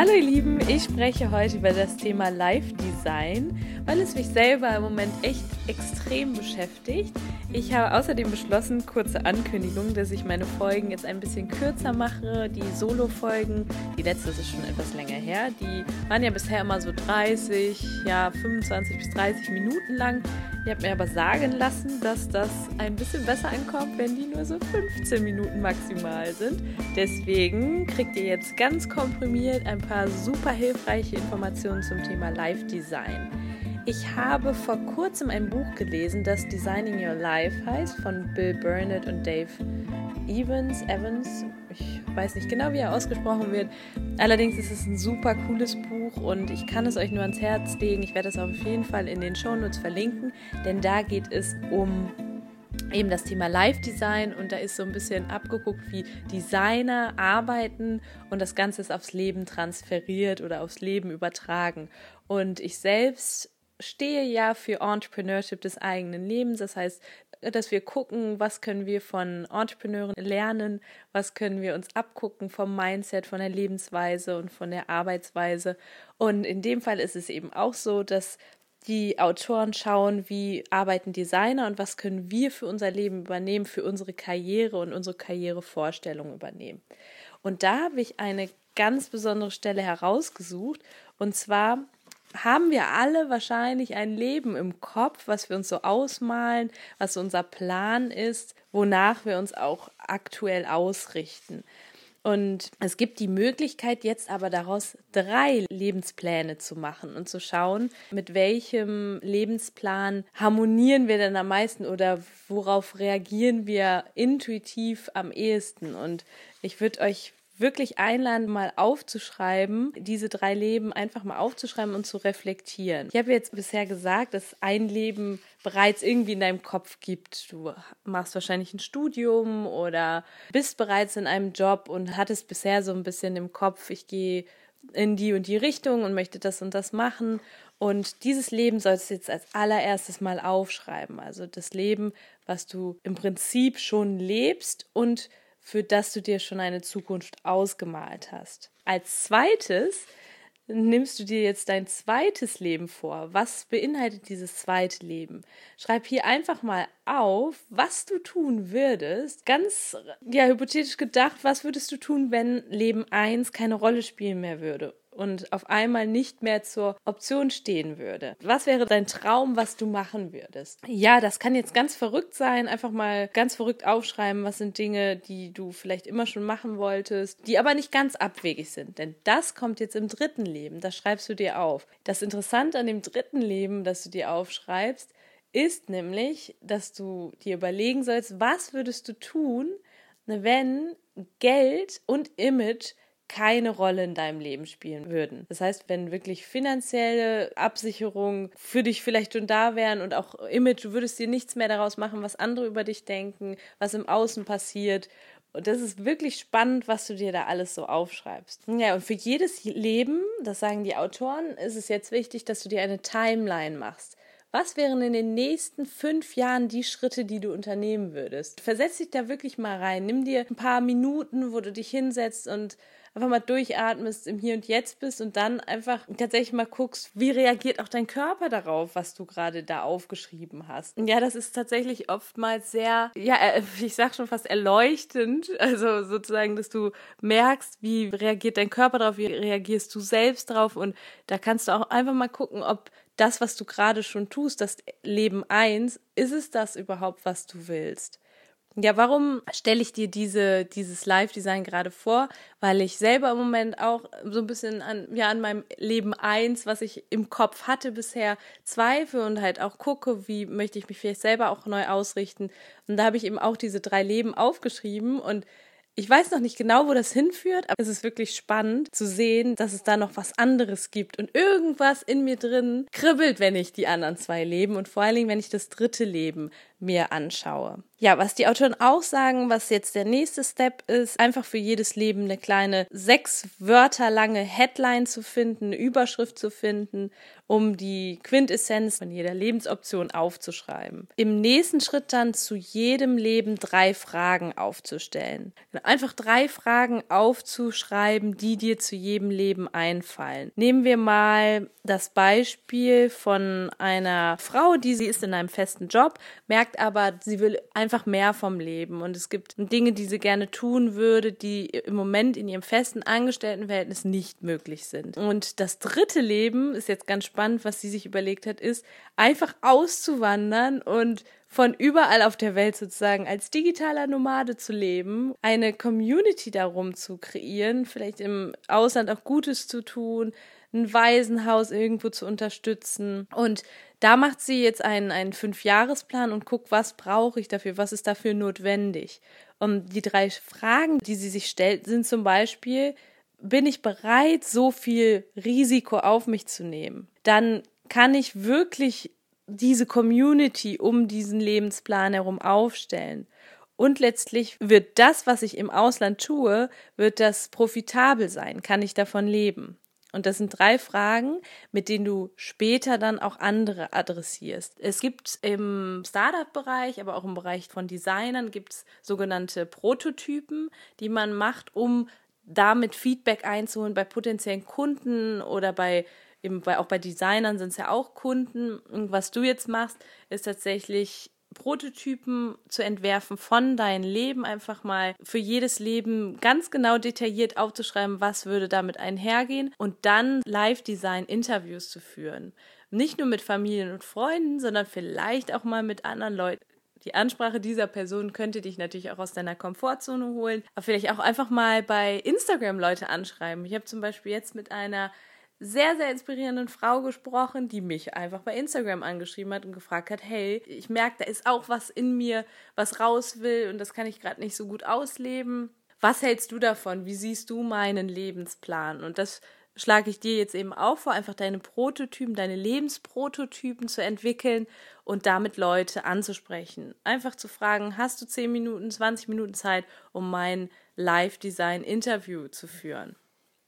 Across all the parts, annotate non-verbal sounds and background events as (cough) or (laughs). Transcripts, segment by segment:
Hallo ihr Lieben, ich spreche heute über das Thema Live Design, weil es mich selber im Moment echt extrem beschäftigt. Ich habe außerdem beschlossen, kurze Ankündigung, dass ich meine Folgen jetzt ein bisschen kürzer mache. Die Solo-Folgen, die letzte ist schon etwas länger her, die waren ja bisher immer so 30, ja 25 bis 30 Minuten lang. Ich habe mir aber sagen lassen, dass das ein bisschen besser ankommt, wenn die nur so 15 Minuten maximal sind. Deswegen kriegt ihr jetzt ganz komprimiert ein paar super hilfreiche Informationen zum Thema Live-Design. Ich habe vor kurzem ein Buch gelesen, das Designing Your Life heißt, von Bill Burnett und Dave Evans. Evans, ich weiß nicht genau, wie er ausgesprochen wird. Allerdings ist es ein super cooles Buch und ich kann es euch nur ans Herz legen. Ich werde es auf jeden Fall in den Shownotes verlinken, denn da geht es um eben das Thema Live-Design und da ist so ein bisschen abgeguckt, wie Designer arbeiten und das Ganze ist aufs Leben transferiert oder aufs Leben übertragen. Und ich selbst stehe ja für Entrepreneurship des eigenen Lebens. Das heißt, dass wir gucken, was können wir von Entrepreneuren lernen, was können wir uns abgucken vom Mindset, von der Lebensweise und von der Arbeitsweise. Und in dem Fall ist es eben auch so, dass die Autoren schauen, wie arbeiten Designer und was können wir für unser Leben übernehmen, für unsere Karriere und unsere Karrierevorstellung übernehmen. Und da habe ich eine ganz besondere Stelle herausgesucht und zwar haben wir alle wahrscheinlich ein Leben im Kopf, was wir uns so ausmalen, was unser Plan ist, wonach wir uns auch aktuell ausrichten. Und es gibt die Möglichkeit, jetzt aber daraus drei Lebenspläne zu machen und zu schauen, mit welchem Lebensplan harmonieren wir denn am meisten oder worauf reagieren wir intuitiv am ehesten. Und ich würde euch wirklich einladen, mal aufzuschreiben, diese drei Leben einfach mal aufzuschreiben und zu reflektieren. Ich habe jetzt bisher gesagt, dass ein Leben bereits irgendwie in deinem Kopf gibt. Du machst wahrscheinlich ein Studium oder bist bereits in einem Job und hattest bisher so ein bisschen im Kopf, ich gehe in die und die Richtung und möchte das und das machen. Und dieses Leben sollst du jetzt als allererstes mal aufschreiben. Also das Leben, was du im Prinzip schon lebst und für das du dir schon eine Zukunft ausgemalt hast. Als zweites nimmst du dir jetzt dein zweites Leben vor. Was beinhaltet dieses zweite Leben? Schreib hier einfach mal auf, was du tun würdest. Ganz ja hypothetisch gedacht, was würdest du tun, wenn Leben 1 keine Rolle spielen mehr würde? Und auf einmal nicht mehr zur Option stehen würde. Was wäre dein Traum, was du machen würdest? Ja, das kann jetzt ganz verrückt sein. Einfach mal ganz verrückt aufschreiben, was sind Dinge, die du vielleicht immer schon machen wolltest, die aber nicht ganz abwegig sind. Denn das kommt jetzt im dritten Leben. Das schreibst du dir auf. Das Interessante an dem dritten Leben, das du dir aufschreibst, ist nämlich, dass du dir überlegen sollst, was würdest du tun, wenn Geld und Image keine Rolle in deinem Leben spielen würden. Das heißt, wenn wirklich finanzielle Absicherungen für dich vielleicht schon da wären und auch Image, du würdest dir nichts mehr daraus machen, was andere über dich denken, was im Außen passiert. Und das ist wirklich spannend, was du dir da alles so aufschreibst. Ja, und für jedes Leben, das sagen die Autoren, ist es jetzt wichtig, dass du dir eine Timeline machst. Was wären in den nächsten fünf Jahren die Schritte, die du unternehmen würdest? Versetz dich da wirklich mal rein. Nimm dir ein paar Minuten, wo du dich hinsetzt und einfach mal durchatmest, im Hier und Jetzt bist und dann einfach tatsächlich mal guckst, wie reagiert auch dein Körper darauf, was du gerade da aufgeschrieben hast. Ja, das ist tatsächlich oftmals sehr, ja, äh, (laughs) ich sag schon fast erleuchtend. Also sozusagen, dass du merkst, wie reagiert dein Körper darauf, wie reagierst du selbst drauf und da kannst du auch einfach mal gucken, ob das, was du gerade schon tust, das Leben eins, ist es das überhaupt, was du willst? Ja, warum stelle ich dir diese, dieses Live-Design gerade vor? Weil ich selber im Moment auch so ein bisschen an, ja, an meinem Leben eins, was ich im Kopf hatte bisher, zweifle und halt auch gucke, wie möchte ich mich vielleicht selber auch neu ausrichten. Und da habe ich eben auch diese drei Leben aufgeschrieben und Ich weiß noch nicht genau, wo das hinführt, aber es ist wirklich spannend zu sehen, dass es da noch was anderes gibt und irgendwas in mir drin kribbelt, wenn ich die anderen zwei leben und vor allen Dingen, wenn ich das dritte Leben mir anschaue. Ja, was die Autoren auch sagen, was jetzt der nächste Step ist, einfach für jedes Leben eine kleine sechs Wörter lange Headline zu finden, eine Überschrift zu finden, um die Quintessenz von jeder Lebensoption aufzuschreiben. Im nächsten Schritt dann zu jedem Leben drei Fragen aufzustellen. Einfach drei Fragen aufzuschreiben, die dir zu jedem Leben einfallen. Nehmen wir mal das Beispiel von einer Frau, die sie ist in einem festen Job, merkt aber, sie will einfach mehr vom Leben und es gibt Dinge, die sie gerne tun würde, die im Moment in ihrem festen Angestelltenverhältnis nicht möglich sind. Und das dritte Leben ist jetzt ganz spannend, was sie sich überlegt hat, ist einfach auszuwandern und von überall auf der Welt sozusagen als digitaler Nomade zu leben, eine Community darum zu kreieren, vielleicht im Ausland auch Gutes zu tun, ein Waisenhaus irgendwo zu unterstützen. Und da macht sie jetzt einen, einen Fünfjahresplan und guckt, was brauche ich dafür, was ist dafür notwendig. Und die drei Fragen, die sie sich stellt, sind zum Beispiel, bin ich bereit, so viel Risiko auf mich zu nehmen? Dann kann ich wirklich diese Community um diesen Lebensplan herum aufstellen. Und letztlich wird das, was ich im Ausland tue, wird das profitabel sein? Kann ich davon leben? Und das sind drei Fragen, mit denen du später dann auch andere adressierst. Es gibt im Startup-Bereich, aber auch im Bereich von Designern, gibt es sogenannte Prototypen, die man macht, um damit Feedback einzuholen bei potenziellen Kunden oder bei, eben bei auch bei Designern sind es ja auch Kunden. Und was du jetzt machst, ist tatsächlich Prototypen zu entwerfen von deinem Leben, einfach mal für jedes Leben ganz genau detailliert aufzuschreiben, was würde damit einhergehen und dann Live-Design-Interviews zu führen. Nicht nur mit Familien und Freunden, sondern vielleicht auch mal mit anderen Leuten. Die Ansprache dieser Person könnte dich natürlich auch aus deiner Komfortzone holen, aber vielleicht auch einfach mal bei Instagram Leute anschreiben. Ich habe zum Beispiel jetzt mit einer sehr, sehr inspirierenden Frau gesprochen, die mich einfach bei Instagram angeschrieben hat und gefragt hat, hey, ich merke, da ist auch was in mir, was raus will und das kann ich gerade nicht so gut ausleben. Was hältst du davon? Wie siehst du meinen Lebensplan? Und das schlage ich dir jetzt eben auch vor, einfach deine Prototypen, deine Lebensprototypen zu entwickeln und damit Leute anzusprechen. Einfach zu fragen, hast du 10 Minuten, 20 Minuten Zeit, um mein Live-Design-Interview zu führen?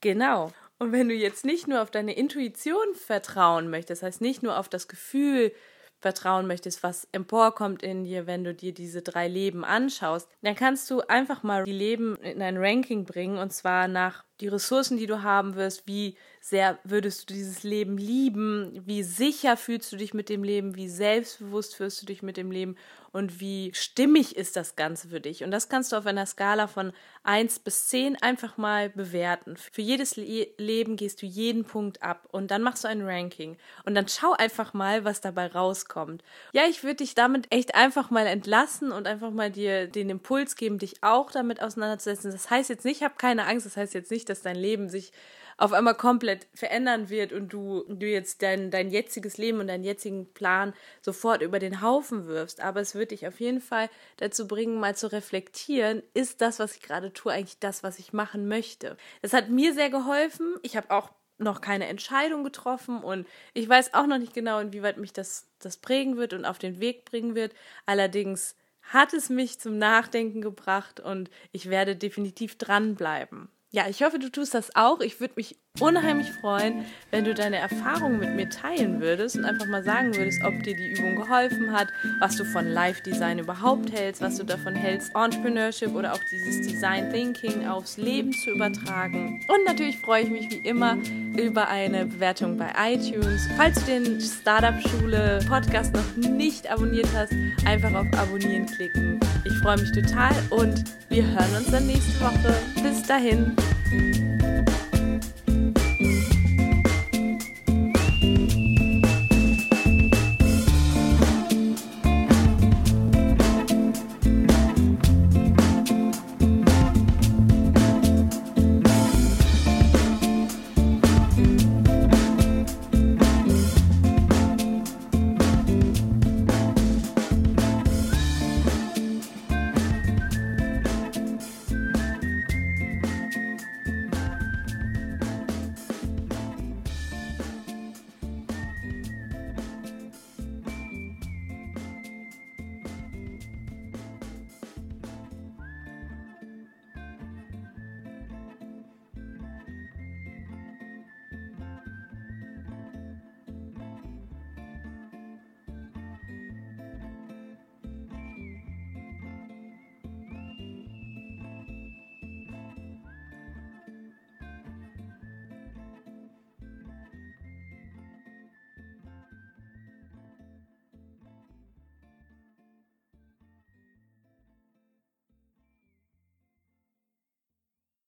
Genau. Und wenn du jetzt nicht nur auf deine Intuition vertrauen möchtest, das heißt nicht nur auf das Gefühl vertrauen möchtest, was emporkommt in dir, wenn du dir diese drei Leben anschaust, dann kannst du einfach mal die Leben in ein Ranking bringen und zwar nach die Ressourcen, die du haben wirst, wie sehr würdest du dieses Leben lieben, wie sicher fühlst du dich mit dem Leben, wie selbstbewusst fühlst du dich mit dem Leben und wie stimmig ist das Ganze für dich. Und das kannst du auf einer Skala von 1 bis 10 einfach mal bewerten. Für jedes Le Leben gehst du jeden Punkt ab und dann machst du ein Ranking und dann schau einfach mal, was dabei rauskommt. Ja, ich würde dich damit echt einfach mal entlassen und einfach mal dir den Impuls geben, dich auch damit auseinanderzusetzen. Das heißt jetzt nicht, ich habe keine Angst, das heißt jetzt nicht, dass dein Leben sich auf einmal komplett verändern wird und du, du jetzt dein, dein jetziges Leben und deinen jetzigen Plan sofort über den Haufen wirfst. Aber es wird dich auf jeden Fall dazu bringen, mal zu reflektieren, ist das, was ich gerade tue, eigentlich das, was ich machen möchte. Das hat mir sehr geholfen. Ich habe auch noch keine Entscheidung getroffen und ich weiß auch noch nicht genau, inwieweit mich das, das prägen wird und auf den Weg bringen wird. Allerdings hat es mich zum Nachdenken gebracht und ich werde definitiv dranbleiben. Ja, ich hoffe, du tust das auch. Ich würde mich unheimlich freuen, wenn du deine Erfahrungen mit mir teilen würdest und einfach mal sagen würdest, ob dir die Übung geholfen hat, was du von Live-Design überhaupt hältst, was du davon hältst, Entrepreneurship oder auch dieses Design Thinking aufs Leben zu übertragen. Und natürlich freue ich mich wie immer über eine Bewertung bei iTunes. Falls du den Startup Schule Podcast noch nicht abonniert hast, einfach auf Abonnieren klicken. Ich freue mich total und wir hören uns dann nächste Woche. Bis dahin.